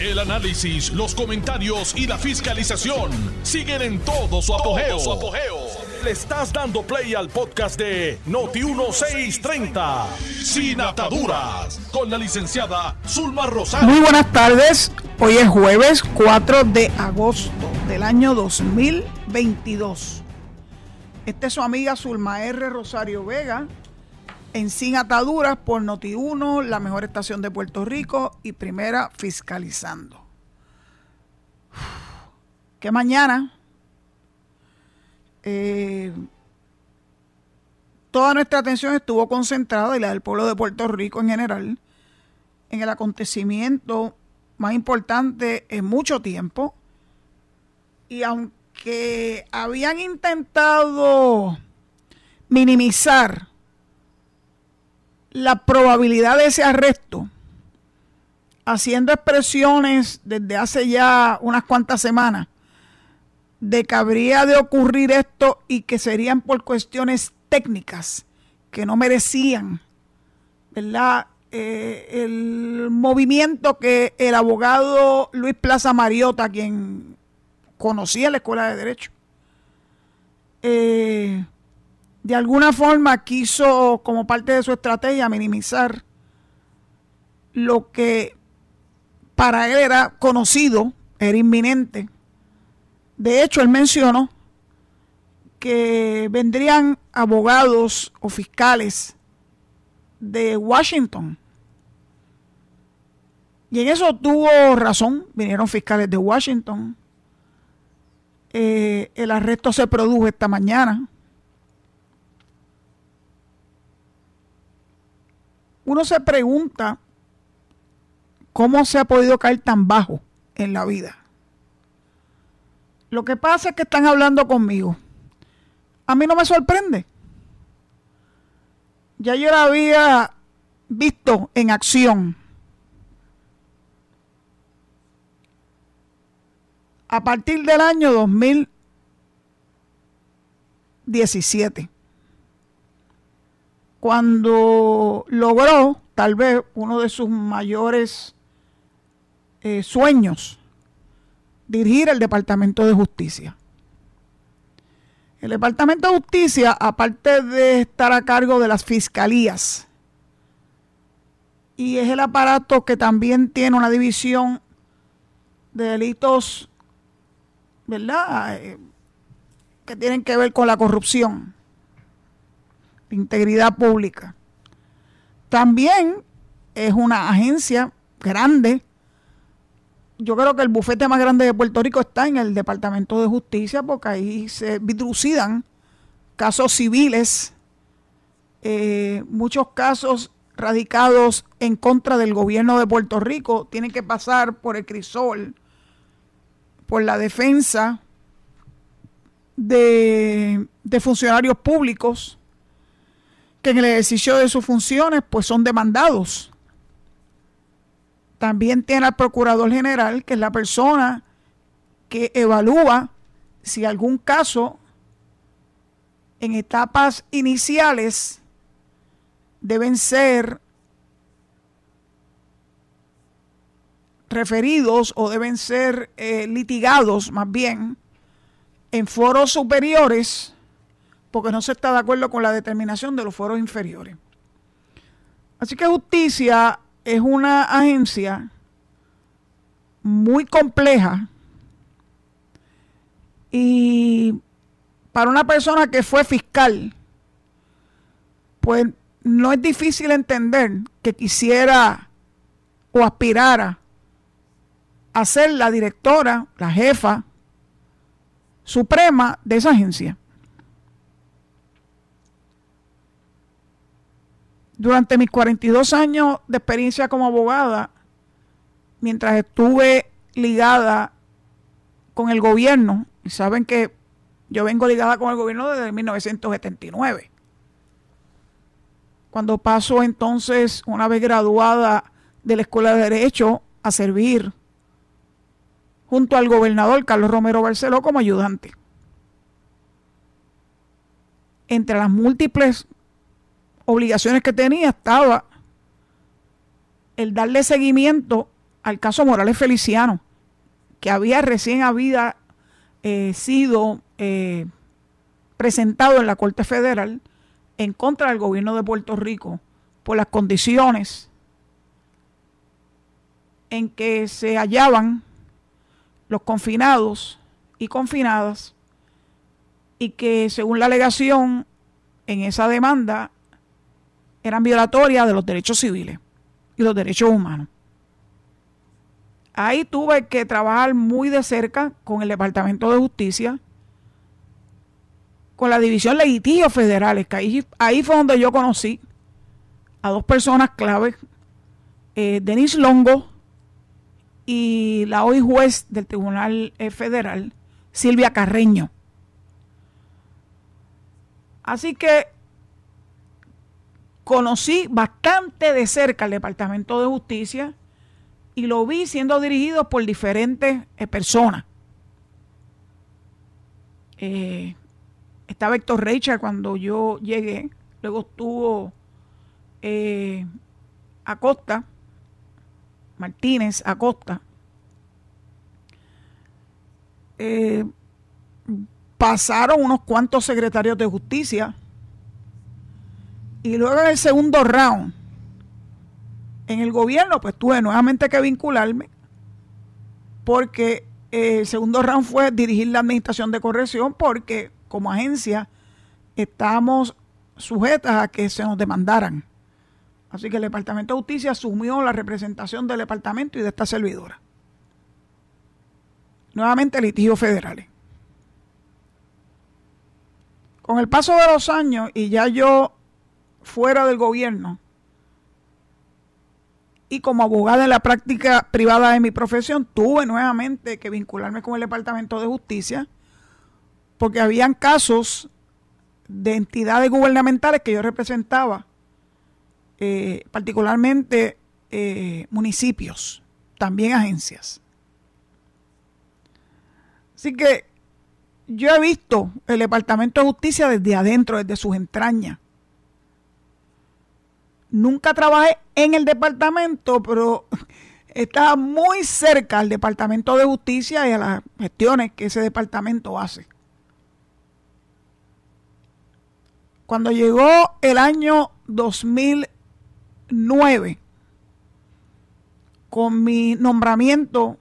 El análisis, los comentarios y la fiscalización siguen en todo su apogeo. Le estás dando play al podcast de Noti1630, Sin Ataduras, con la licenciada Zulma Rosario. Muy buenas tardes. Hoy es jueves 4 de agosto del año 2022. Esta es su amiga Zulma R. Rosario Vega en Sin Ataduras por Noti1, la mejor estación de Puerto Rico y primera fiscalizando. Que mañana eh, toda nuestra atención estuvo concentrada y la del pueblo de Puerto Rico en general en el acontecimiento más importante en mucho tiempo. Y aunque habían intentado minimizar la probabilidad de ese arresto, haciendo expresiones desde hace ya unas cuantas semanas de que habría de ocurrir esto y que serían por cuestiones técnicas que no merecían, ¿verdad? Eh, el movimiento que el abogado Luis Plaza Mariota, quien conocía la Escuela de Derecho, eh, de alguna forma quiso, como parte de su estrategia, minimizar lo que para él era conocido, era inminente. De hecho, él mencionó que vendrían abogados o fiscales de Washington. Y en eso tuvo razón, vinieron fiscales de Washington. Eh, el arresto se produjo esta mañana. Uno se pregunta cómo se ha podido caer tan bajo en la vida. Lo que pasa es que están hablando conmigo. A mí no me sorprende ya yo la había visto en acción. A partir del año 2017, cuando logró tal vez uno de sus mayores eh, sueños, dirigir el Departamento de Justicia. El Departamento de Justicia, aparte de estar a cargo de las fiscalías, y es el aparato que también tiene una división de delitos, ¿verdad? Eh, que tienen que ver con la corrupción, integridad pública. También es una agencia grande. Yo creo que el bufete más grande de Puerto Rico está en el Departamento de Justicia porque ahí se vidrucidan casos civiles, eh, muchos casos radicados en contra del gobierno de Puerto Rico. Tienen que pasar por el crisol, por la defensa de, de funcionarios públicos que en el ejercicio de sus funciones pues son demandados. También tiene al procurador general, que es la persona que evalúa si algún caso en etapas iniciales deben ser referidos o deben ser eh, litigados más bien en foros superiores porque no se está de acuerdo con la determinación de los foros inferiores. Así que justicia es una agencia muy compleja y para una persona que fue fiscal, pues no es difícil entender que quisiera o aspirara a ser la directora, la jefa suprema de esa agencia. Durante mis 42 años de experiencia como abogada, mientras estuve ligada con el gobierno, y saben que yo vengo ligada con el gobierno desde 1979. Cuando paso entonces, una vez graduada de la Escuela de Derecho, a servir junto al gobernador Carlos Romero Barceló como ayudante. Entre las múltiples obligaciones que tenía estaba el darle seguimiento al caso Morales Feliciano, que había recién había eh, sido eh, presentado en la Corte Federal en contra del gobierno de Puerto Rico por las condiciones en que se hallaban los confinados y confinadas y que según la alegación en esa demanda eran violatorias de los derechos civiles y los derechos humanos. Ahí tuve que trabajar muy de cerca con el Departamento de Justicia, con la División de Litigios Federales, que ahí, ahí, fue donde yo conocí a dos personas claves, eh, Denis Longo y la hoy juez del Tribunal eh, Federal, Silvia Carreño. Así que conocí bastante de cerca el Departamento de Justicia y lo vi siendo dirigido por diferentes eh, personas. Eh, estaba Héctor Reicha cuando yo llegué, luego estuvo eh, Acosta, Martínez Acosta. Eh, pasaron unos cuantos secretarios de justicia y luego en el segundo round en el gobierno, pues tuve nuevamente que vincularme porque eh, el segundo round fue dirigir la administración de corrección porque como agencia estamos sujetas a que se nos demandaran. Así que el Departamento de Justicia asumió la representación del departamento y de esta servidora. Nuevamente litigios federales. Con el paso de los años y ya yo fuera del gobierno, y como abogada en la práctica privada de mi profesión, tuve nuevamente que vincularme con el Departamento de Justicia porque habían casos de entidades gubernamentales que yo representaba, eh, particularmente eh, municipios, también agencias. Así que yo he visto el Departamento de Justicia desde adentro, desde sus entrañas nunca trabajé en el departamento, pero estaba muy cerca al Departamento de Justicia y a las gestiones que ese departamento hace. Cuando llegó el año 2009, con mi nombramiento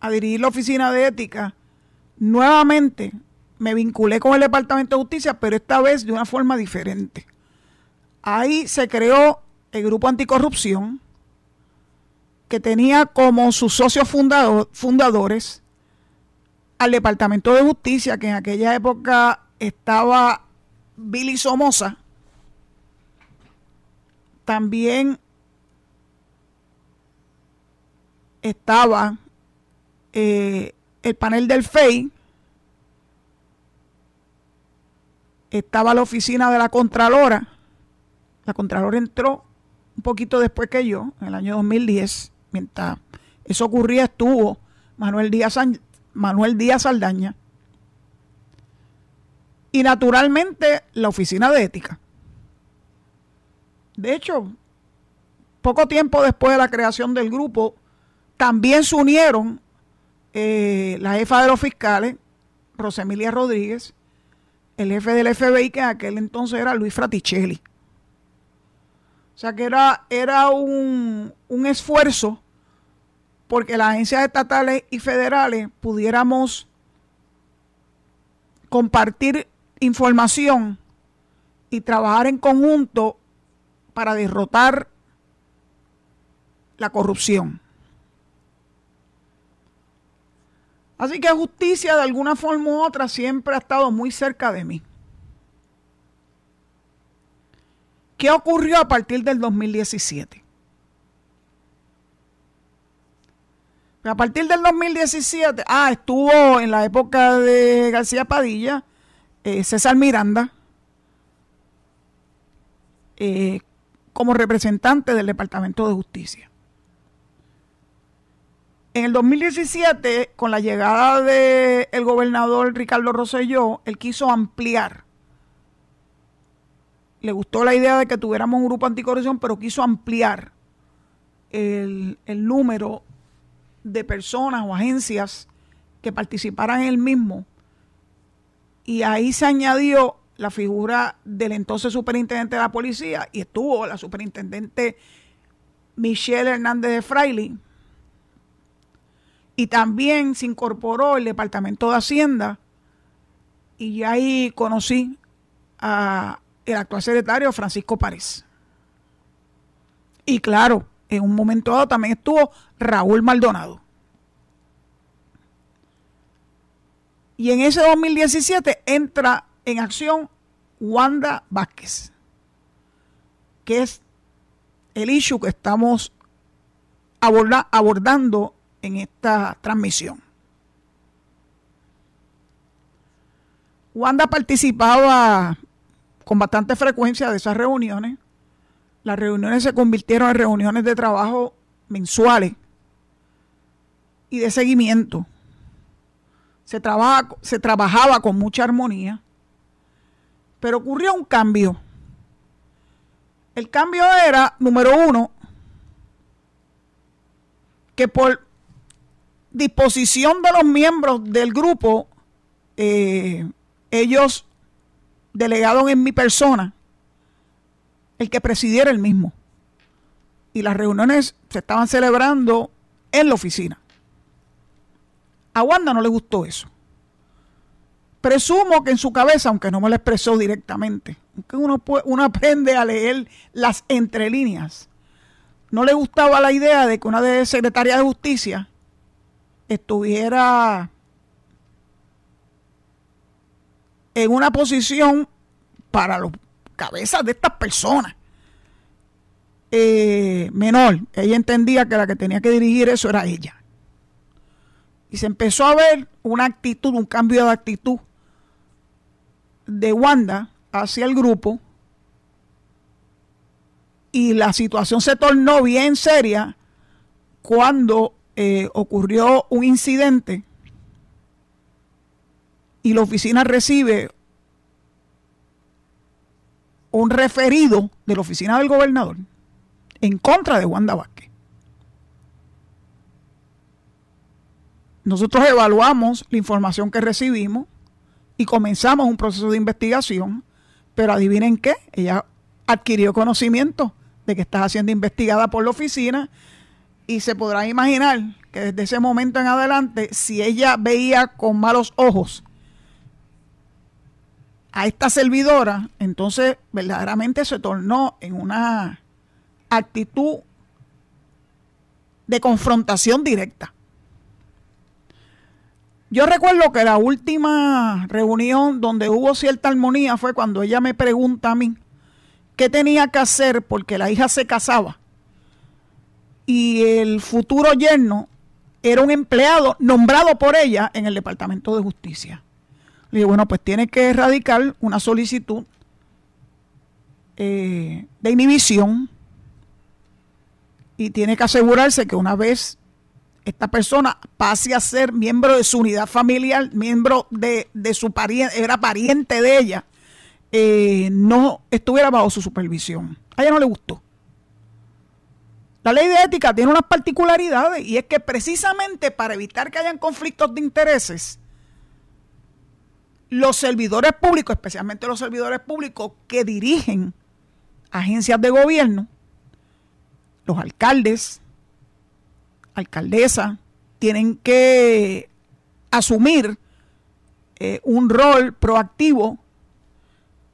a dirigir la oficina de ética, nuevamente me vinculé con el Departamento de Justicia, pero esta vez de una forma diferente. Ahí se creó el Grupo Anticorrupción, que tenía como sus socios fundadores al Departamento de Justicia, que en aquella época estaba Billy Somoza, también estaba eh, el panel del FEI, estaba la oficina de la Contralora, la Contralor entró un poquito después que yo, en el año 2010. Mientras eso ocurría, estuvo Manuel Díaz, Saldaña. Y naturalmente la Oficina de Ética. De hecho, poco tiempo después de la creación del grupo, también se unieron eh, la jefa de los fiscales, Rosemilia Rodríguez, el jefe del FBI, que en aquel entonces era Luis Fraticelli. O sea que era, era un, un esfuerzo porque las agencias estatales y federales pudiéramos compartir información y trabajar en conjunto para derrotar la corrupción. Así que justicia de alguna forma u otra siempre ha estado muy cerca de mí. ¿Qué ocurrió a partir del 2017? A partir del 2017, ah, estuvo en la época de García Padilla, eh, César Miranda, eh, como representante del Departamento de Justicia. En el 2017, con la llegada del gobernador Ricardo Rosselló, él quiso ampliar le gustó la idea de que tuviéramos un grupo anticorrupción, pero quiso ampliar el, el número de personas o agencias que participaran en el mismo. Y ahí se añadió la figura del entonces superintendente de la policía y estuvo la superintendente Michelle Hernández de Fraile. Y también se incorporó el Departamento de Hacienda y ahí conocí a el actual secretario Francisco Párez. Y claro, en un momento dado también estuvo Raúl Maldonado. Y en ese 2017 entra en acción Wanda Vázquez, que es el issue que estamos abordando en esta transmisión. Wanda participaba con bastante frecuencia de esas reuniones. Las reuniones se convirtieron en reuniones de trabajo mensuales y de seguimiento. Se, se trabajaba con mucha armonía, pero ocurrió un cambio. El cambio era, número uno, que por disposición de los miembros del grupo, eh, ellos delegaron en mi persona el que presidiera el mismo. Y las reuniones se estaban celebrando en la oficina. A Wanda no le gustó eso. Presumo que en su cabeza, aunque no me lo expresó directamente, aunque uno, uno aprende a leer las entrelíneas, no le gustaba la idea de que una de secretaria de justicia estuviera en una posición para los cabezas de estas personas eh, menor. Ella entendía que la que tenía que dirigir eso era ella. Y se empezó a ver una actitud, un cambio de actitud de Wanda hacia el grupo. Y la situación se tornó bien seria cuando eh, ocurrió un incidente y la oficina recibe un referido de la oficina del gobernador en contra de Wanda Vázquez. Nosotros evaluamos la información que recibimos y comenzamos un proceso de investigación, pero adivinen qué, ella adquirió conocimiento de que está siendo investigada por la oficina y se podrá imaginar que desde ese momento en adelante, si ella veía con malos ojos a esta servidora, entonces verdaderamente se tornó en una actitud de confrontación directa. Yo recuerdo que la última reunión donde hubo cierta armonía fue cuando ella me pregunta a mí qué tenía que hacer porque la hija se casaba y el futuro yerno era un empleado nombrado por ella en el Departamento de Justicia. Le digo, bueno, pues tiene que erradicar una solicitud eh, de inhibición y tiene que asegurarse que una vez esta persona pase a ser miembro de su unidad familiar, miembro de, su pariente, era pariente de ella, eh, no estuviera bajo su supervisión. A ella no le gustó. La ley de ética tiene unas particularidades y es que precisamente para evitar que hayan conflictos de intereses, los servidores públicos, especialmente los servidores públicos que dirigen agencias de gobierno, los alcaldes, alcaldesas, tienen que asumir eh, un rol proactivo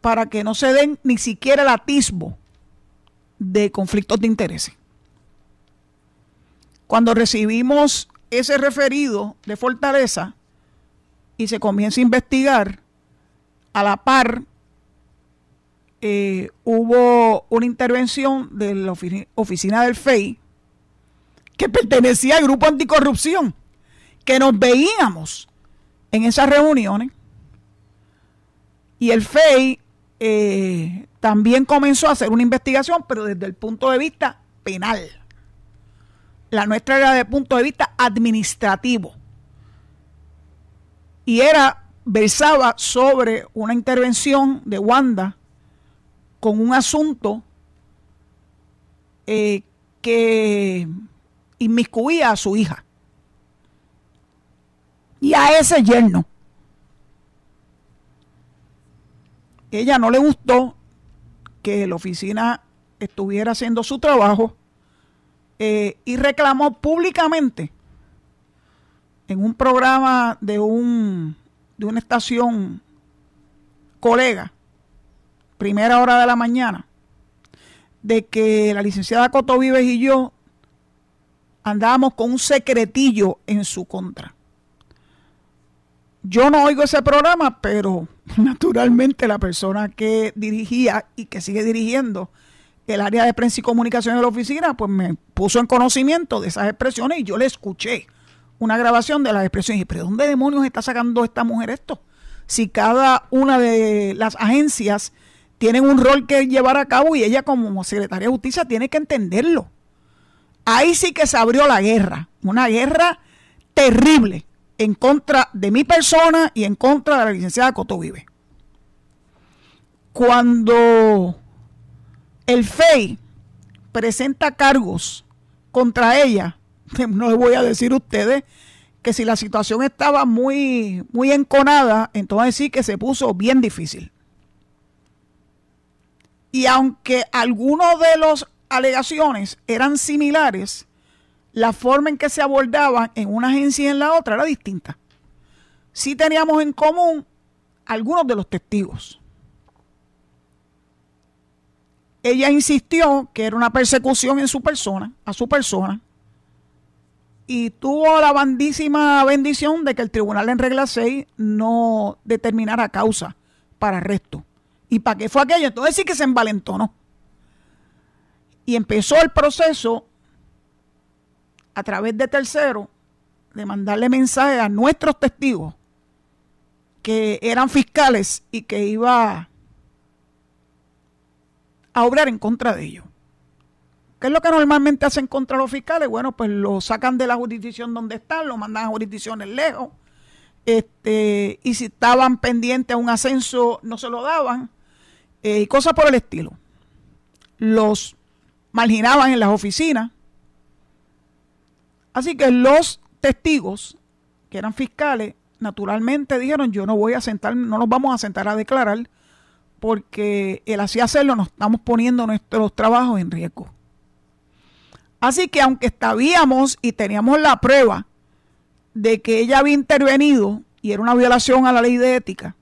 para que no se den ni siquiera el atisbo de conflictos de intereses. Cuando recibimos ese referido de Fortaleza, y se comienza a investigar, a la par eh, hubo una intervención de la oficina del FEI que pertenecía al grupo anticorrupción, que nos veíamos en esas reuniones y el FEI eh, también comenzó a hacer una investigación, pero desde el punto de vista penal. La nuestra era desde el punto de vista administrativo y era, versaba sobre una intervención de Wanda con un asunto eh, que inmiscuía a su hija y a ese yerno. Ella no le gustó que la oficina estuviera haciendo su trabajo eh, y reclamó públicamente en un programa de un de una estación colega, primera hora de la mañana, de que la licenciada Coto Vives y yo andábamos con un secretillo en su contra. Yo no oigo ese programa, pero naturalmente la persona que dirigía y que sigue dirigiendo el área de prensa y comunicación de la oficina, pues me puso en conocimiento de esas expresiones y yo le escuché una grabación de las expresiones. Y, ¿pero dónde demonios está sacando esta mujer esto? Si cada una de las agencias tienen un rol que llevar a cabo y ella como secretaria de justicia tiene que entenderlo. Ahí sí que se abrió la guerra, una guerra terrible en contra de mi persona y en contra de la licenciada Coto Vive. Cuando el FEI presenta cargos contra ella, no les voy a decir a ustedes que si la situación estaba muy, muy enconada, entonces sí que se puso bien difícil. Y aunque algunos de las alegaciones eran similares, la forma en que se abordaban en una agencia y en la otra era distinta. Sí teníamos en común algunos de los testigos. Ella insistió que era una persecución en su persona, a su persona, y tuvo la bandísima bendición de que el tribunal en regla 6 no determinara causa para arresto. ¿Y para qué fue aquello? Entonces sí que se envalentonó. Y empezó el proceso a través de terceros de mandarle mensaje a nuestros testigos que eran fiscales y que iba a obrar en contra de ellos. ¿Qué es lo que normalmente hacen contra los fiscales? Bueno, pues lo sacan de la jurisdicción donde están, lo mandan a jurisdicciones lejos. Este, y si estaban pendientes a un ascenso, no se lo daban. Eh, y cosas por el estilo. Los marginaban en las oficinas. Así que los testigos, que eran fiscales, naturalmente dijeron, yo no voy a sentar, no nos vamos a sentar a declarar, porque el así hacerlo nos estamos poniendo nuestros trabajos en riesgo. Así que aunque sabíamos y teníamos la prueba de que ella había intervenido y era una violación a la ley de ética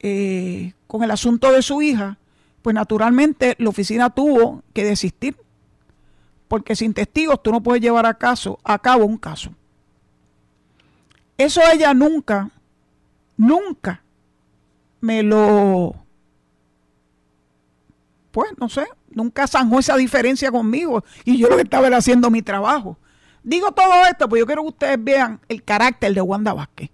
eh, con el asunto de su hija, pues naturalmente la oficina tuvo que desistir. Porque sin testigos tú no puedes llevar a, caso, a cabo un caso. Eso ella nunca, nunca me lo pues no sé, nunca zanjó esa diferencia conmigo y yo lo que estaba era haciendo mi trabajo. Digo todo esto porque yo quiero que ustedes vean el carácter de Wanda Vázquez.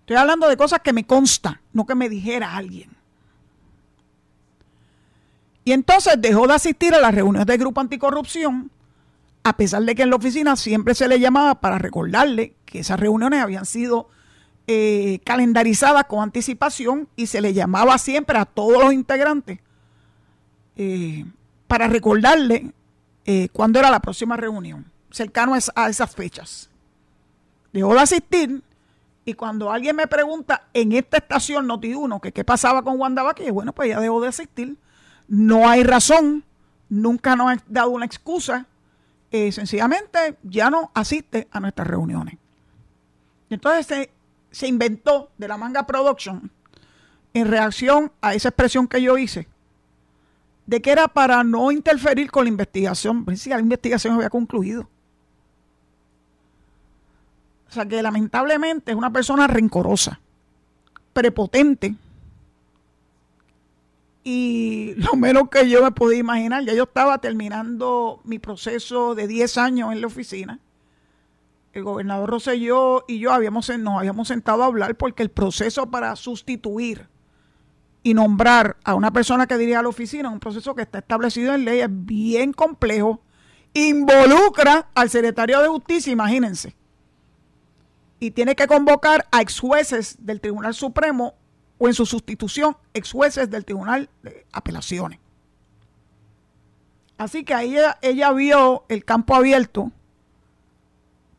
Estoy hablando de cosas que me constan, no que me dijera alguien. Y entonces dejó de asistir a las reuniones del Grupo Anticorrupción, a pesar de que en la oficina siempre se le llamaba para recordarle que esas reuniones habían sido eh, calendarizada con anticipación y se le llamaba siempre a todos los integrantes eh, para recordarle eh, cuándo era la próxima reunión, cercano a, esas fechas. Dejó de asistir y cuando alguien me pregunta en esta estación Noti1 que qué pasaba con Wanda Vázquez, bueno, pues ya dejó de asistir. No hay razón, nunca nos ha dado una excusa. sencillamente ya no asiste a nuestras reuniones. Entonces se inventó de la manga production en reacción a esa expresión que yo hice, de que era para no interferir con la investigación. Pues sí, la investigación había concluido. O sea que lamentablemente es una persona rencorosa, prepotente. Y lo menos que yo me podía imaginar, ya yo estaba terminando mi proceso de 10 años en la oficina el gobernador Rosselló y yo habíamos, nos habíamos sentado a hablar porque el proceso para sustituir y nombrar a una persona que diría a la oficina, un proceso que está establecido en ley, es bien complejo, involucra al secretario de justicia, imagínense, y tiene que convocar a ex jueces del Tribunal Supremo o en su sustitución, ex jueces del Tribunal de Apelaciones. Así que ahí ella, ella vio el campo abierto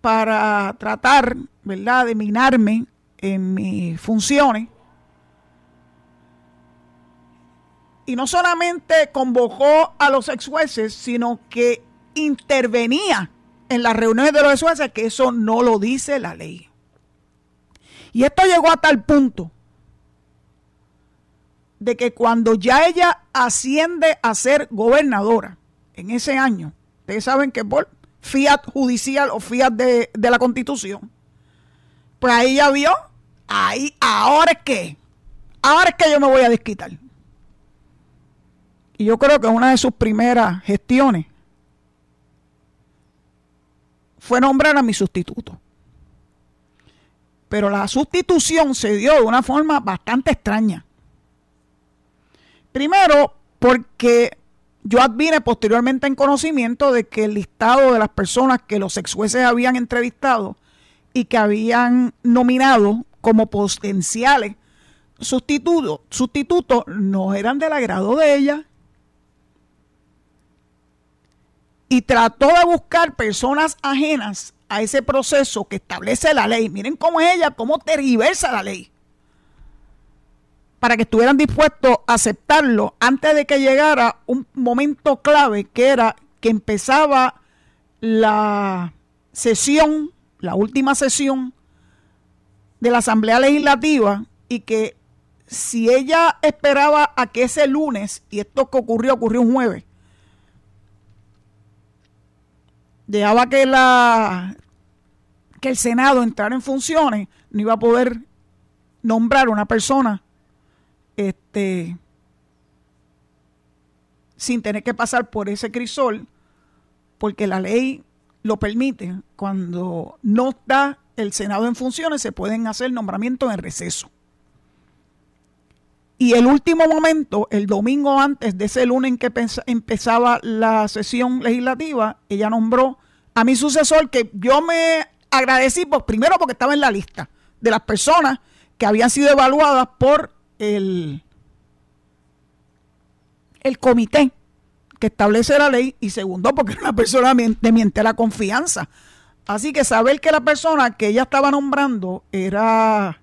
para tratar, ¿verdad?, de minarme en mis funciones. Y no solamente convocó a los ex jueces, sino que intervenía en las reuniones de los ex jueces, que eso no lo dice la ley. Y esto llegó a tal punto de que cuando ya ella asciende a ser gobernadora en ese año, ustedes saben que por fiat judicial o fiat de, de la constitución, pues ahí ya vio, ahí, ahora es que, ahora es que yo me voy a desquitar. Y yo creo que una de sus primeras gestiones fue nombrar a mi sustituto. Pero la sustitución se dio de una forma bastante extraña. Primero, porque yo advine posteriormente en conocimiento de que el listado de las personas que los ex jueces habían entrevistado y que habían nominado como potenciales sustitutos, sustitutos no eran del agrado de ella. Y trató de buscar personas ajenas a ese proceso que establece la ley. Miren cómo es ella, cómo tergiversa la ley. Para que estuvieran dispuestos a aceptarlo antes de que llegara un momento clave que era que empezaba la sesión, la última sesión de la Asamblea Legislativa y que si ella esperaba a que ese lunes, y esto que ocurrió, ocurrió un jueves, dejaba que la que el Senado entrara en funciones, no iba a poder nombrar una persona este sin tener que pasar por ese crisol, porque la ley lo permite. Cuando no está el Senado en funciones, se pueden hacer nombramientos en receso. Y el último momento, el domingo antes de ese lunes en que empezaba la sesión legislativa, ella nombró a mi sucesor, que yo me agradecí, pues, primero porque estaba en la lista de las personas que habían sido evaluadas por el, el comité que establece la ley, y segundo porque era una persona de mi entera confianza. Así que saber que la persona que ella estaba nombrando era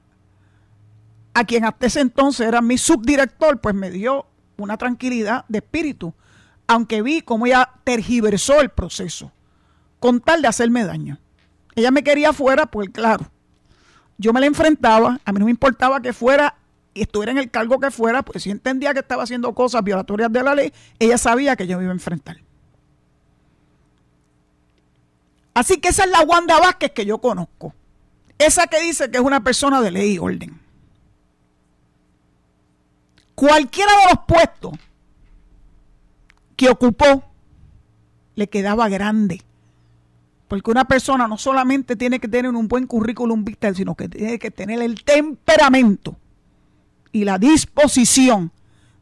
a quien hasta ese entonces era mi subdirector, pues me dio una tranquilidad de espíritu, aunque vi cómo ella tergiversó el proceso, con tal de hacerme daño. Ella me quería fuera, pues claro, yo me la enfrentaba, a mí no me importaba que fuera y estuviera en el cargo que fuera, pues si entendía que estaba haciendo cosas violatorias de la ley, ella sabía que yo me iba a enfrentar. Así que esa es la Wanda Vázquez que yo conozco. Esa que dice que es una persona de ley y orden cualquiera de los puestos que ocupó le quedaba grande. Porque una persona no solamente tiene que tener un buen currículum vitae, sino que tiene que tener el temperamento y la disposición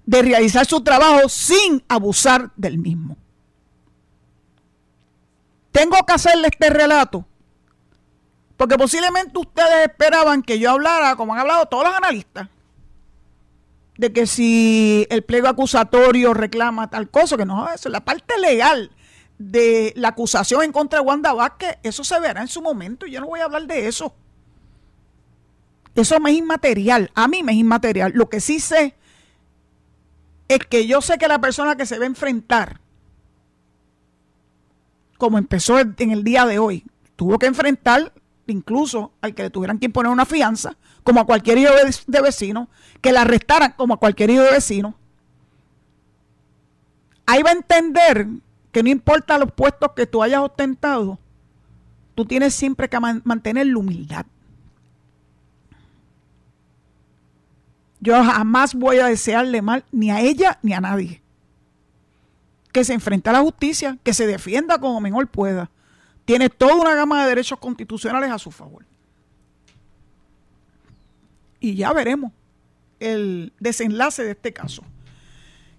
de realizar su trabajo sin abusar del mismo. Tengo que hacerle este relato porque posiblemente ustedes esperaban que yo hablara como han hablado todos los analistas de que si el pliego acusatorio reclama tal cosa, que no, eso, la parte legal de la acusación en contra de Wanda Vázquez, eso se verá en su momento yo no voy a hablar de eso. Eso me es inmaterial, a mí me es inmaterial. Lo que sí sé es que yo sé que la persona que se va a enfrentar, como empezó en el día de hoy, tuvo que enfrentar incluso al que le tuvieran que imponer una fianza, como a cualquier hijo de vecino, que la arrestaran como a cualquier hijo de vecino. Ahí va a entender que no importa los puestos que tú hayas ostentado, tú tienes siempre que mantener la humildad. Yo jamás voy a desearle mal ni a ella ni a nadie. Que se enfrente a la justicia, que se defienda como mejor pueda. Tiene toda una gama de derechos constitucionales a su favor y ya veremos el desenlace de este caso,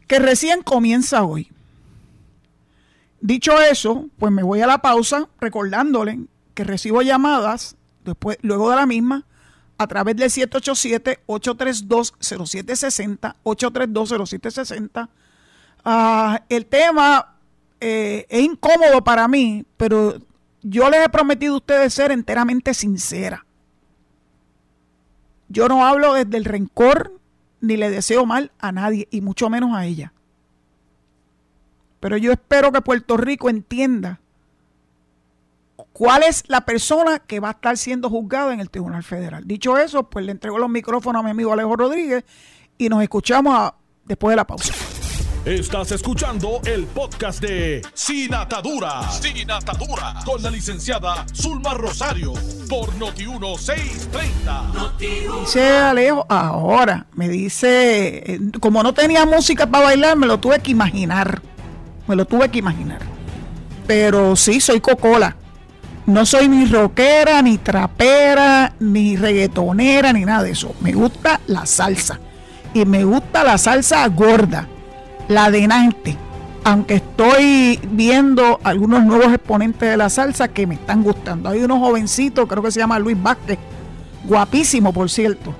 que recién comienza hoy. Dicho eso, pues me voy a la pausa recordándole que recibo llamadas después, luego de la misma a través del 787-832-0760, 832-0760. Ah, el tema eh, es incómodo para mí, pero yo les he prometido a ustedes ser enteramente sincera. Yo no hablo desde el rencor ni le deseo mal a nadie y mucho menos a ella. Pero yo espero que Puerto Rico entienda cuál es la persona que va a estar siendo juzgada en el Tribunal Federal. Dicho eso, pues le entrego los micrófonos a mi amigo Alejo Rodríguez y nos escuchamos después de la pausa. Estás escuchando el podcast de Sin Atadura. Sin Atadura. Con la licenciada Zulma Rosario. Por Noti1630. Dice Alejo, ahora me dice, eh, como no tenía música para bailar, me lo tuve que imaginar. Me lo tuve que imaginar. Pero sí, soy cocola. No soy ni rockera, ni trapera, ni reggaetonera, ni nada de eso. Me gusta la salsa. Y me gusta la salsa gorda la de Nante, aunque estoy viendo algunos nuevos exponentes de la salsa que me están gustando. Hay unos jovencitos, creo que se llama Luis Vázquez, guapísimo por cierto,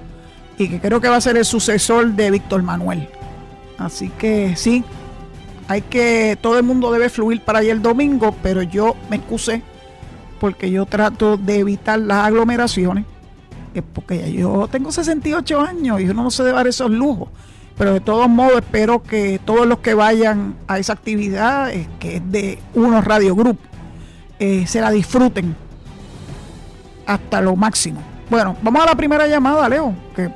y que creo que va a ser el sucesor de Víctor Manuel. Así que sí, hay que, todo el mundo debe fluir para allá el domingo, pero yo me excusé porque yo trato de evitar las aglomeraciones, porque yo tengo 68 años y uno no se debe dar esos lujos. Pero de todos modos espero que todos los que vayan a esa actividad, eh, que es de unos Radio Group, eh, se la disfruten hasta lo máximo. Bueno, vamos a la primera llamada, Leo, que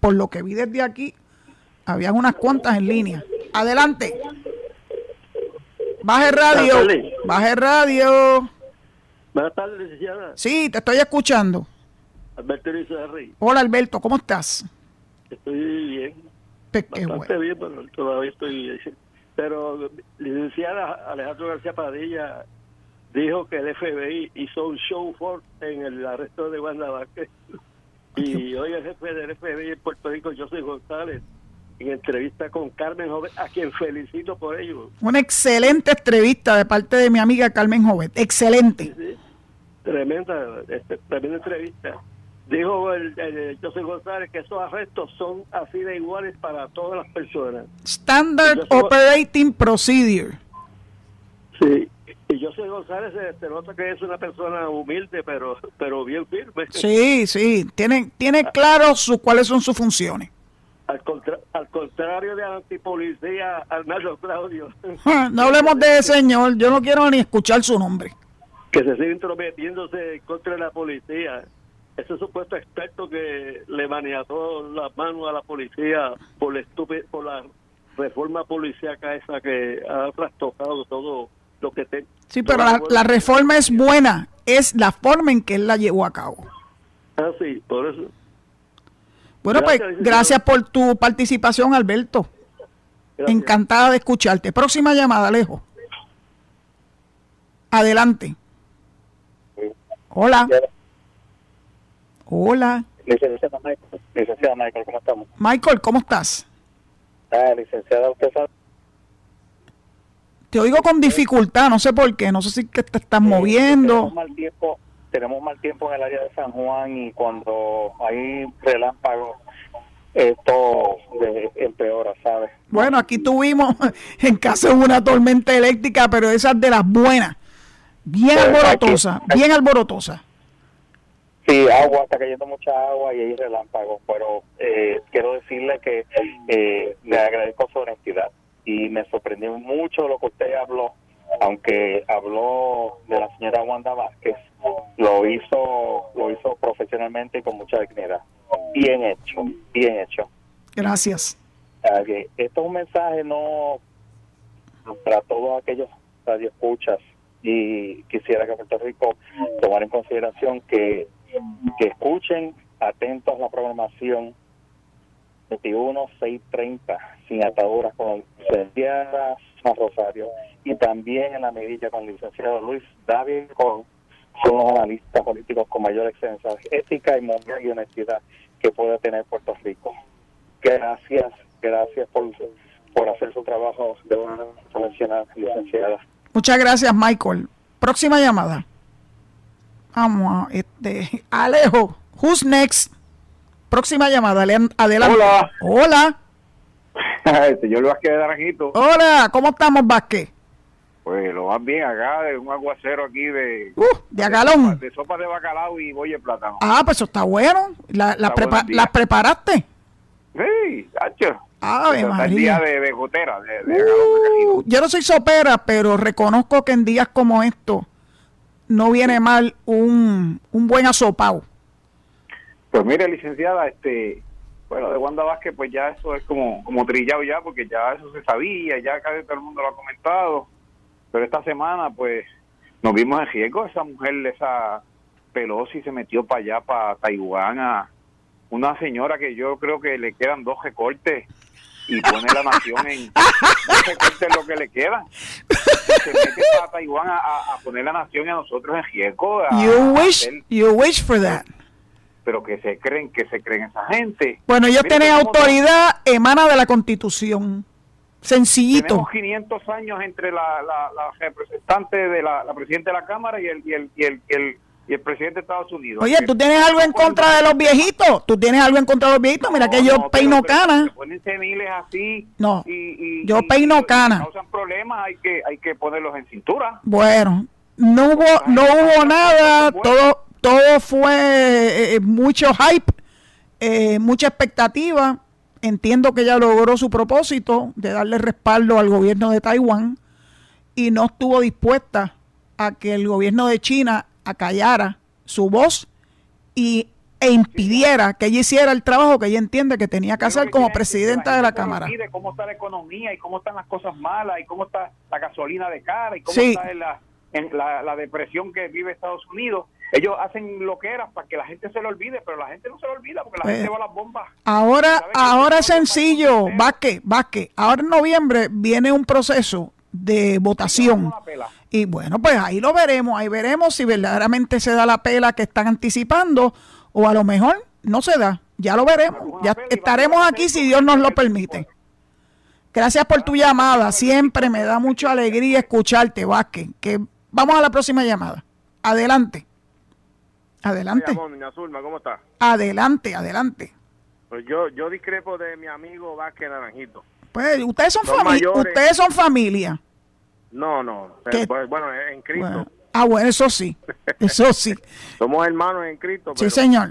por lo que vi desde aquí, habían unas cuantas en línea. Adelante. Baje radio. Baje radio. Buenas tardes, licenciada. Sí, te estoy escuchando. Alberto Rey. Hola, Alberto, ¿cómo estás? Estoy bien. Bastante bien, pero todavía estoy... Pero licenciada Alejandro García Padilla dijo que el FBI hizo un show for en el arresto de Wanda Vázquez. Y hoy el jefe del FBI en Puerto Rico, José González, en entrevista con Carmen Jovet, a quien felicito por ello. Una excelente entrevista de parte de mi amiga Carmen Jovet, excelente. Tremenda, este, tremenda entrevista. Dijo el, José González que esos arrestos son así de iguales para todas las personas. Standard Operating Procedure. Sí, y José González se, nota que es una persona humilde, pero pero bien firme. Sí, sí, tiene, tiene claro su, cuáles son sus funciones. Al, al contrario de la antipolicía Arnaldo Claudio. no hablemos de ese señor, yo no quiero ni escuchar su nombre. Que se sigue intrometiéndose contra la policía ese supuesto experto que le maniató las manos a la policía por, la por la reforma policíaca esa que ha trastocado todo lo que... Te, sí, pero la, reforma es buena, es la forma en que él la llevó a cabo. Ah, sí, por eso. Bueno, pues gracias por tu participación, Alberto. Encantada de escucharte. Próxima llamada, Alejo. Adelante. Hola. Hola. Licenciada Michael, licenciada Michael, ¿cómo estamos? Michael, ¿cómo estás? Ah, licenciada, usted sabe. Te oigo con dificultad, no sé por qué, no sé si que te estás moviendo. Tenemos mal tiempo, tenemos mal tiempo en el área de San Juan y cuando hay relámpagos esto empeora, ¿sabes? Bueno, aquí tuvimos en caso de una tormenta eléctrica, pero esas de las buenas, bien alborotosa, bien alborotosa. Sí, agua, está cayendo mucha agua y hay relámpagos, pero eh, quiero decirle que eh, le agradezco su honestidad y me sorprendió mucho lo que usted habló, aunque habló de la señora Wanda Vázquez, lo hizo, lo hizo profesionalmente y con mucha dignidad. Bien hecho, bien hecho. Gracias. Esto es un mensaje no para todos aquellos radioescuchas y quisiera que Puerto Rico tomara en consideración que que escuchen atentos la programación 21 630 sin ataduras con licenciada Rosario y también en la medilla con el licenciado Luis David con son los analistas políticos con mayor excedencia ética y moral y honestidad que puede tener Puerto Rico. Gracias, gracias por, por hacer su trabajo de una profesional licenciada. Muchas gracias, Michael. Próxima llamada. Vamos, este, Alejo, who's next? Próxima llamada, adelante. Hola. Hola. señor Vázquez de Naranjito. Hola, ¿cómo estamos, Vázquez? Pues lo más bien acá, de un aguacero aquí de... Uh, de agalón. De, sopa de bacalao y bolle plátano. Ah, pues eso está bueno. ¿La, la ¿Las preparaste? Sí, hacho. Ave María. de, de gotera, de, uh, Yo no soy sopera, pero reconozco que en días como estos no viene mal un, un buen asopado. Pues mire, licenciada, este, bueno, de Wanda Vázquez, pues ya eso es como, como trillado ya, porque ya eso se sabía, ya casi todo el mundo lo ha comentado. Pero esta semana, pues, nos vimos en riesgo. Esa mujer, esa Pelosi, se metió para allá, para Taiwán, a una señora que yo creo que le quedan dos recortes y pone la nación en dos recortes lo que le queda. Se mete para Taiwán a, poner la nación y a nosotros en riesgo. you, wish, you wish for that pero que se creen que se creen esa gente. Bueno, ellos tienen autoridad emana de la Constitución. Sencillito. Tenemos 500 años entre la, la, representante de la, la presidenta de la Cámara y el, y el, y el, y el, presidente de Estados Unidos. Oye, ¿tú tienes algo en contra de los viejitos? ¿Tú tienes algo en contra de los viejitos? Mira que yo peino cana. ponen seniles así. No, y, yo peino cana. Si causan problemas, hay que, hay que ponerlos en cintura. Bueno, no hubo, no hubo nada, todo, todo fue eh, eh, mucho hype, eh, mucha expectativa entiendo que ella logró su propósito de darle respaldo al gobierno de Taiwán y no estuvo dispuesta a que el gobierno de China acallara su voz y, e impidiera que ella hiciera el trabajo que ella entiende que tenía que hacer como presidenta de la Cámara. cómo está la economía y cómo están las cosas malas y cómo está la gasolina de cara y cómo está la, en la depresión que vive Estados Unidos ellos hacen lo que era para que la gente se lo olvide, pero la gente no se lo olvida porque la gente pues, va a las bombas. Ahora, ahora es sencillo, Vázquez, Vázquez. Ahora en noviembre viene un proceso de votación. Y bueno, pues ahí lo veremos, ahí veremos si verdaderamente se da la pela que están anticipando o a lo mejor no se da. Ya lo veremos. Ya estaremos aquí si Dios nos lo permite. Gracias por tu llamada. Siempre me da mucha alegría escucharte, Vázquez. Que vamos a la próxima llamada. Adelante. Adelante. ¿cómo está? Adelante, adelante. Pues yo, yo discrepo de mi amigo Vázquez Naranjito. Pues ustedes son familia. Ustedes son familia. No, no. Eh, pues, bueno, en Cristo. Ah, bueno, eso sí. Eso sí. Somos hermanos en Cristo. sí, señor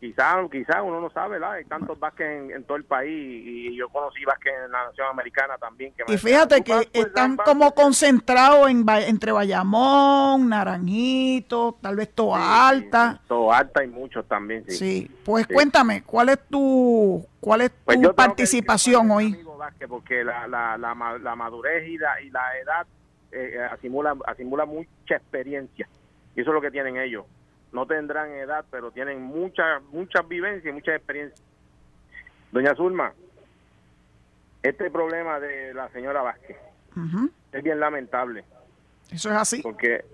quizás quizá uno no sabe, ¿verdad? Hay tantos Vázquez en, todo el país y yo conocí Vázquez en la Nación Americana también. Que y fíjate que pues, están como concentrados en, entre Bayamón, Naranjito, tal vez Toa Alta. Toa Alta y muchos también, sí. Sí, pues cuéntame, ¿cuál es tu, cuál es pues tu participación hoy? porque la, la, la, madurez y la, y la edad eh, eh, asimula, asimula mucha experiencia y eso es lo que tienen ellos no tendrán edad, pero tienen mucha, muchas vivencias y muchas experiencias. Doña Zulma, este problema de la señora Vázquez es bien lamentable. Eso es así. Porque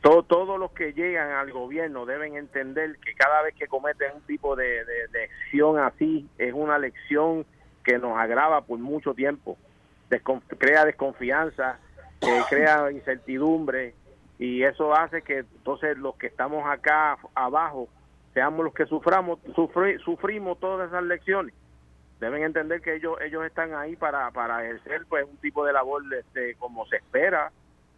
todo, todos los que llegan al gobierno deben entender que cada vez que cometen un tipo de, de, lección así, es una lección que nos agrava por mucho tiempo. crea desconfianza, eh, crea incertidumbre, y eso hace que entonces los que estamos acá abajo seamos los que suframos sufrimos todas esas lecciones. Deben entender que ellos ellos están ahí para, para ejercer pues un tipo de labor este, como se espera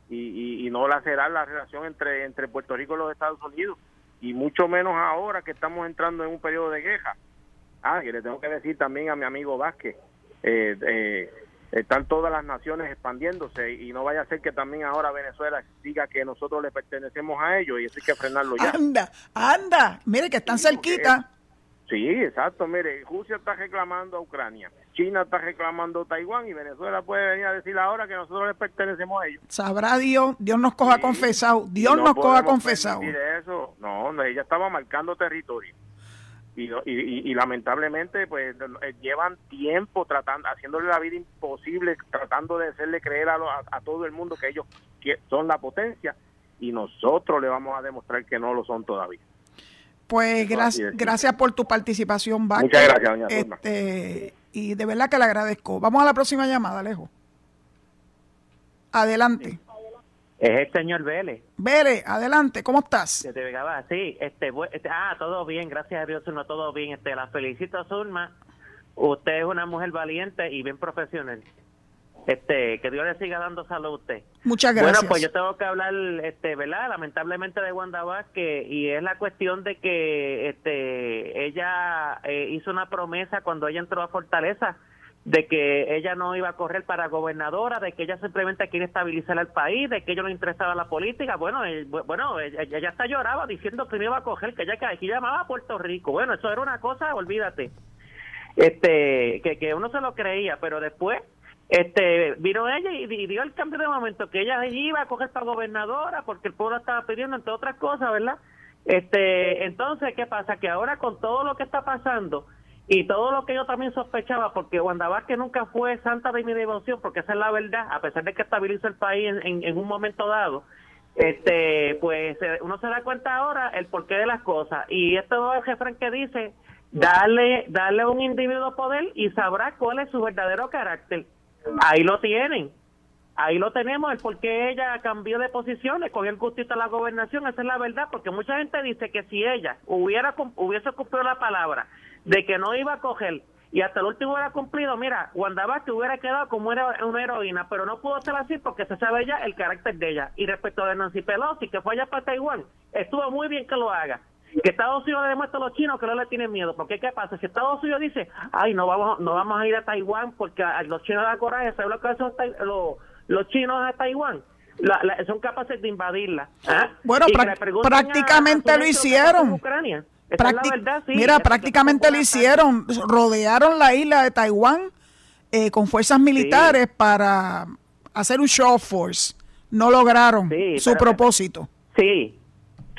y, y, no lacerar la relación entre entre Puerto Rico y los Estados Unidos y mucho menos ahora que estamos entrando en un periodo de guerra. Ah y le tengo que decir también a mi amigo Vázquez eh, eh, están todas las naciones expandiéndose y no vaya a ser que también ahora Venezuela diga que nosotros le pertenecemos a ellos y eso hay que frenarlo ya. Anda, anda, mire que están cerquita. Sí, exacto, mire, Rusia está reclamando a Ucrania, China está reclamando a Taiwán y Venezuela puede venir a decir ahora que nosotros le pertenecemos a ellos. Sabrá Dios, Dios nos coja confesado, Dios nos coja confesado. Eso, no, ella estaba marcando territorio y, y, lamentablemente pues eh, llevan tiempo tratando haciéndole la vida imposible tratando de hacerle creer a, a, todo el mundo que ellos son la potencia y nosotros le vamos a demostrar que no lo son todavía. Pues gracias gracias por tu participación Vázquez. muchas gracias doña este, y de verdad que le agradezco. Vamos a la próxima llamada Alejo. Adelante es el señor Vélez. Vélez, adelante, ¿cómo estás? Sí, este, este, ah, todo bien, gracias a Dios, Zulma, todo bien. Este, la felicito, Zulma. Usted es una mujer valiente y bien profesional. Este, que Dios le siga dando salud a usted. Muchas gracias. Bueno, pues yo tengo que hablar, este, ¿verdad? Lamentablemente de Wanda Vázquez y es la cuestión de que, este, ella eh, hizo una promesa cuando ella entró a Fortaleza de que ella no iba a correr para gobernadora, de que ella simplemente quiere estabilizar el país, de que ella no interesaba la política. Bueno, bueno, ella, ella, hasta lloraba diciendo que no iba a coger, que ella que llamaba a Puerto Rico. Bueno, eso era una cosa, olvídate. Este, que, que uno se lo creía, pero después este vino ella y, dio el cambio de momento que ella iba a coger para gobernadora porque el pueblo estaba pidiendo entre otras cosas verdad este entonces qué pasa que ahora con todo lo que está pasando y todo lo que yo también sospechaba porque Wanda Vázquez nunca fue santa de mi devoción porque esa es la verdad a pesar de que estabilizó el país en, en, un momento dado este pues uno se da cuenta ahora el porqué de las cosas y esto es el jefe que dice darle darle a un individuo poder y sabrá cuál es su verdadero carácter Ahí lo tienen. Ahí lo tenemos, el por qué ella cambió de posición, cogió el gustito a la gobernación, esa es la verdad, porque mucha gente dice que si ella hubiera hubiese cumplido la palabra de que no iba a coger y hasta el último hubiera cumplido, mira, Wanda que hubiera quedado como era una heroína, pero no pudo ser así porque se sabe ya el carácter de ella. Y respecto a Nancy Pelosi, que fue allá para Taiwán, estuvo muy bien que lo haga, que Estados Unidos le demuestra a los chinos que no le tienen miedo. Porque ¿qué pasa? Si Estados Unidos dice, ay, no vamos no vamos a ir a Taiwán porque a los chinos da coraje, ¿sabes lo que hacen los, los chinos a Taiwán? son capaces de invadirla. ¿ah? Bueno, prácticamente lo hicieron. Mira, prácticamente lo hicieron. Rodearon la isla de Taiwán eh, con fuerzas militares para hacer un show force. No lograron su propósito. Sí,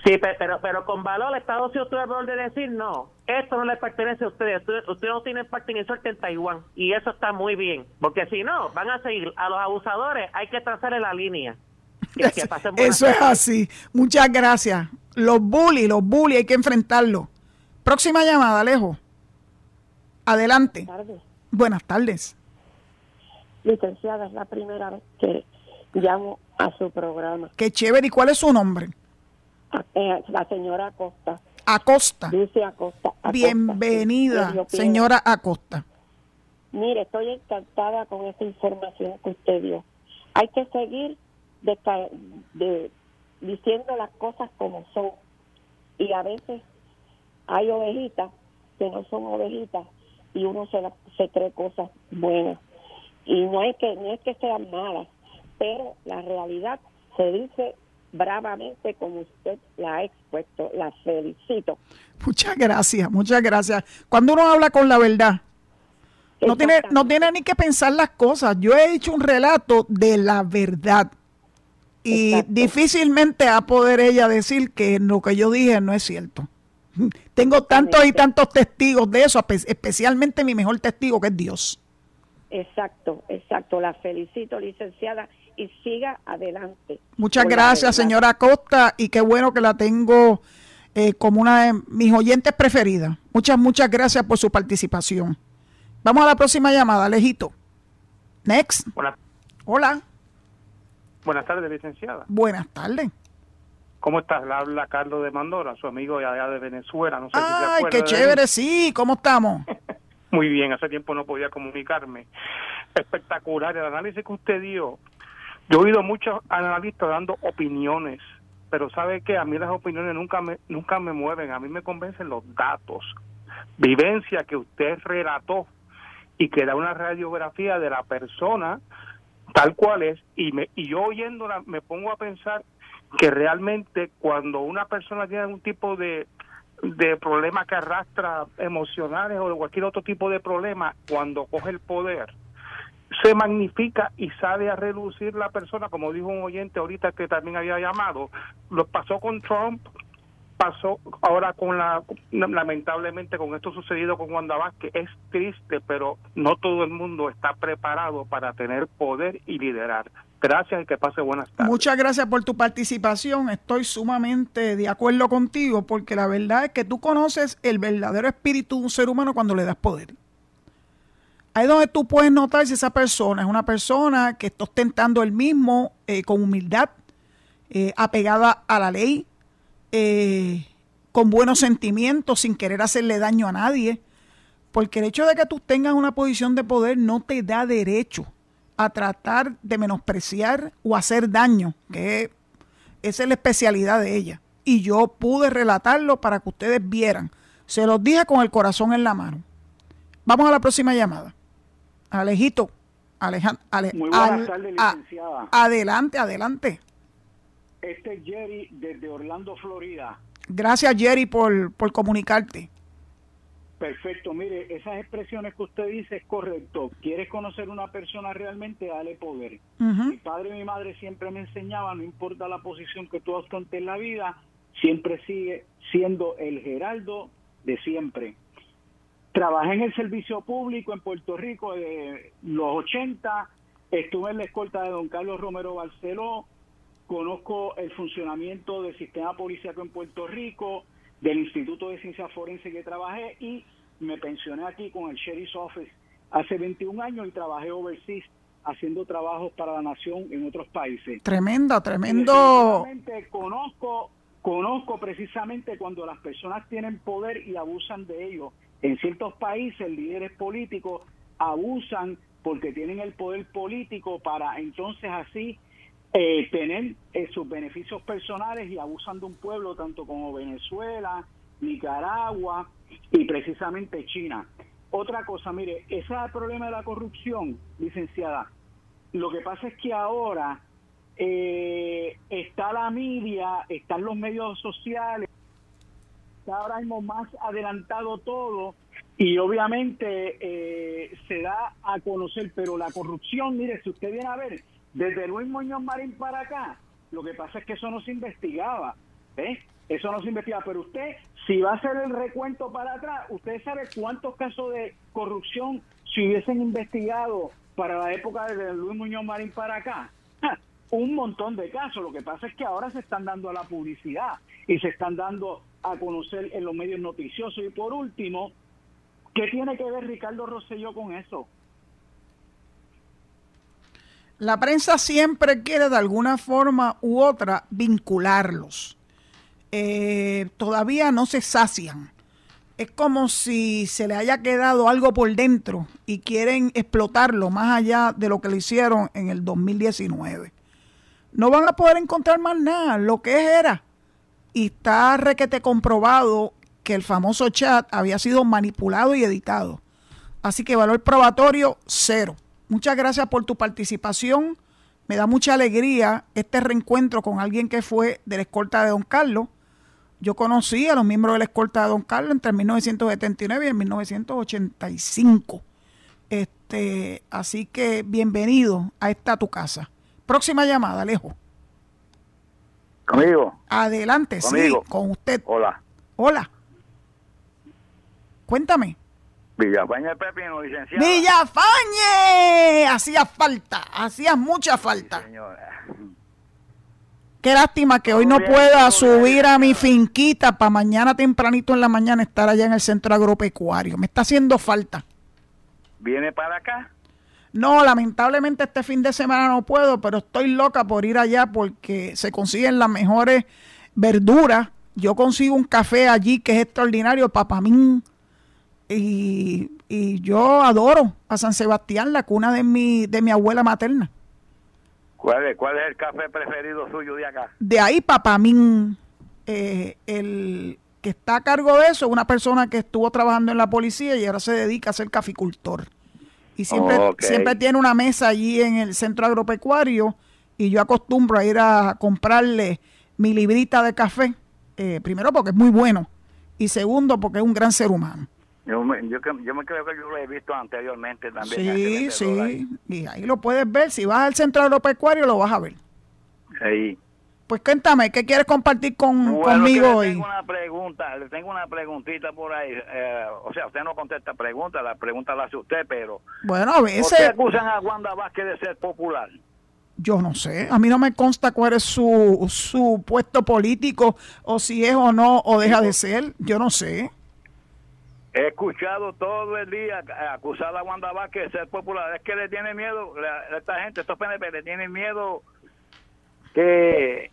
Sí, pero, pero con valor Estados Unidos tuvo el valor de decir, no, esto no le pertenece a ustedes, ustedes, no tienen parte ni suerte en Taiwán, y eso está muy bien, porque si no, van a seguir, a los abusadores hay que trazarle la línea. eso es así, muchas gracias. Los bullies, los bullies hay que enfrentarlos. Próxima llamada, Alejo. Adelante. Buenas tardes. Buenas tardes. Licenciada, es la primera vez que llamo a su programa. Qué chévere, ¿y cuál es su nombre? Eh, la señora Acosta. Acosta. Dice Acosta. Bienvenida, señora Acosta. Mire, estoy encantada con esta información que usted dio. Hay que seguir de, diciendo las cosas como son. Y a veces hay ovejitas que no son ovejitas y uno se, se cree cosas buenas. Y no hay que no es que sean malas, pero la realidad se dice bravamente como usted la ha expuesto. La felicito. Muchas gracias, muchas gracias. Cuando uno habla con la verdad, no tiene, no tiene ni que pensar las cosas. Yo he hecho un relato de la verdad. Y difícilmente va a poder ella decir que lo que yo dije no es cierto. Tengo tantos y tantos testigos de eso, especialmente mi mejor testigo que es Dios. Exacto, exacto. La felicito, licenciada y siga adelante. Muchas gracias, señora Costa, y qué bueno que la tengo eh, como una de mis oyentes preferidas. Muchas, muchas gracias por su participación. Vamos a la próxima llamada, Lejito. Next. Hola. Buenas tardes, licenciada. Buenas tardes. ¿Cómo estás? Le habla Carlos de Mandora, su amigo allá de Venezuela. No sé Ay, qué chévere, sí. ¿Cómo estamos? Muy bien, hace tiempo no podía comunicarme. Espectacular el análisis que usted dio yo he oído muchos analistas dando opiniones, pero sabe que a mí las opiniones nunca me nunca me mueven, a mí me convencen los datos, vivencia que usted relató y que da una radiografía de la persona tal cual es y me y yo oyéndola me pongo a pensar que realmente cuando una persona tiene algún tipo de de problema que arrastra emocionales o de cualquier otro tipo de problema cuando coge el poder se magnifica y sale a reducir la persona, como dijo un oyente ahorita que también había llamado. Lo pasó con Trump, pasó ahora con la, lamentablemente con esto sucedido con Wanda Vázquez. Es triste, pero no todo el mundo está preparado para tener poder y liderar. Gracias y que pase buenas tardes. Muchas gracias por tu participación. Estoy sumamente de acuerdo contigo porque la verdad es que tú conoces el verdadero espíritu de un ser humano cuando le das poder. Ahí donde tú puedes notar si esa persona es una persona que está ostentando el mismo eh, con humildad, eh, apegada a la ley, eh, con buenos sentimientos, sin querer hacerle daño a nadie. Porque el hecho de que tú tengas una posición de poder no te da derecho a tratar de menospreciar o hacer daño, que esa es la especialidad de ella. Y yo pude relatarlo para que ustedes vieran. Se los dije con el corazón en la mano. Vamos a la próxima llamada. Alejito. Alejandro. Muy buenas tardes, licenciada. adelante, adelante. Este es Jerry desde Orlando, Florida. Gracias, Jerry, por, por comunicarte. Perfecto, mire, esas expresiones que usted dice es correcto. ¿Quieres conocer una persona realmente? Dale poder. Mi padre y mi madre siempre me enseñaban, no importa la posición que tú ostentas en la vida, siempre sigue siendo el Geraldo de siempre. Trabajé en el servicio público en Puerto Rico de los 80, estuve en la escolta de don Carlos Romero Barceló, conozco el funcionamiento del sistema policíaco en Puerto Rico, del Instituto de Ciencias Forense que trabajé y me pensioné aquí con el Sheriff's Office hace 21 años y trabajé overseas haciendo trabajos para la nación en otros países. Tremendo, tremendo. Conozco, conozco precisamente cuando las personas tienen poder y abusan de ello. En ciertos países, líderes políticos abusan porque tienen el poder político para entonces así eh, tener eh, sus beneficios personales y abusan de un pueblo tanto como Venezuela, Nicaragua y precisamente China. Otra cosa, mire, ese es el problema de la corrupción, licenciada. Lo que pasa es que ahora eh, está la media, están los medios sociales, ahora mismo más adelantado todo y obviamente se da a conocer, pero la corrupción, mire, si usted viene a ver, desde Luis Muñoz Marín para acá, lo que pasa es que eso no se investigaba, ¿eh? Eso no se investigaba, pero usted, si va a hacer el recuento para atrás, usted sabe cuántos casos de corrupción se hubiesen investigado para la época de Luis Muñoz Marín para acá. Un montón de casos. Lo que pasa es que ahora se están dando a la publicidad y se están dando a conocer en los medios noticiosos. Y por último, ¿qué tiene que ver Ricardo Rosselló con eso? La prensa siempre quiere de alguna forma u otra vincularlos. Eh, todavía no se sacian. Es como si se le haya quedado algo por dentro y quieren explotarlo más allá de lo que le hicieron en el 2019. No van a poder encontrar más nada, lo que era. Y está requete comprobado que el famoso chat había sido manipulado y editado. Así que valor probatorio cero. Muchas gracias por tu participación. Me da mucha alegría este reencuentro con alguien que fue de la escolta de Don Carlos. Yo conocí a los miembros de la escolta de Don Carlos entre 1979 y 1985. Este, así que bienvenido a esta tu casa. Próxima llamada, Alejo. Conmigo. Adelante, sí, con usted. Hola. Hola. Cuéntame. Villafañe Pepino, licenciado. Villafañe, hacía falta, hacía mucha falta. Qué lástima que hoy no pueda subir a mi finquita para mañana tempranito en la mañana estar allá en el centro agropecuario. Me está haciendo falta. ¿Viene para acá? No, lamentablemente este fin de semana no puedo, pero estoy loca por ir allá porque se consiguen las mejores verduras. Yo consigo un café allí que es extraordinario, papamín y, y yo adoro a San Sebastián, la cuna de mi, de mi abuela materna. ¿Cuál es, ¿Cuál es el café preferido suyo de acá? De ahí Papamín, eh, el que está a cargo de eso, una persona que estuvo trabajando en la policía y ahora se dedica a ser caficultor. Y siempre, siempre tiene una mesa allí en el centro agropecuario y yo acostumbro a ir a comprarle mi librita de café, eh, primero porque es muy bueno y segundo porque es un gran ser humano. Yo me, yo, me creo que yo lo he visto anteriormente también. Sí, sí. Y ahí lo puedes ver. Si vas al centro agropecuario, lo vas a ver. Ahí. Pues cuéntame, ¿qué quieres compartir con, conmigo hoy? Tengo una pregunta, le tengo una preguntita por ahí. Eh, o sea, usted no contesta preguntas, la pregunta la hace usted, pero. Bueno, a veces. ¿Por qué acusan a Wanda Vázquez de ser popular? Yo no sé, a mí no me consta cuál es su, su puesto político, o si es o no, o deja de ser. Yo no sé. He escuchado todo el día acusar a Wanda Vázquez de ser popular. Es que le tiene miedo, a esta gente, estos PNP, le tienen miedo que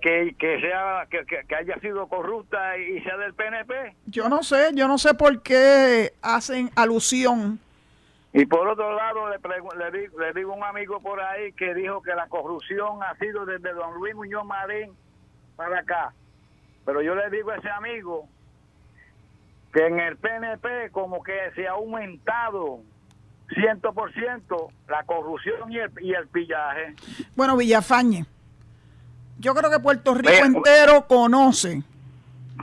que, que sea que, que, haya sido corrupta y sea del PNP. Yo no sé, yo no sé por qué hacen alusión Y por otro lado, le, le, digo, a un amigo por ahí que dijo que la corrupción ha sido desde don Luis Muñoz Marín para acá. Pero yo le digo a ese amigo que en el PNP como que se ha aumentado 100% la corrupción y el, y el pillaje. Bueno, Villafañe, yo creo que Puerto Rico entero conoce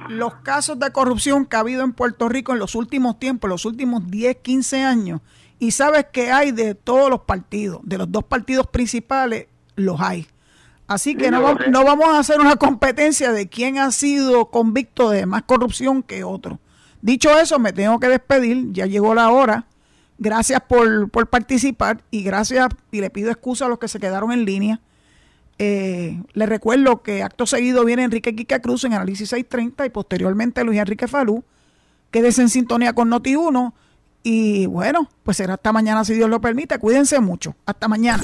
los casos de corrupción que ha habido en Puerto Rico en los últimos tiempos, los últimos 10, 15 años, y sabes que hay de todos los partidos, de los dos partidos principales, los hay. Así que no, no vamos a hacer una competencia de quién ha sido convicto de más corrupción que otro. Dicho eso, me tengo que despedir, ya llegó la hora. Gracias por, por participar y gracias y le pido excusa a los que se quedaron en línea. Eh, les recuerdo que acto seguido viene Enrique Quique Cruz en Análisis 630 y posteriormente Luis Enrique Falú. Quédese en sintonía con Noti1 y bueno, pues será hasta mañana si Dios lo permite. Cuídense mucho. Hasta mañana.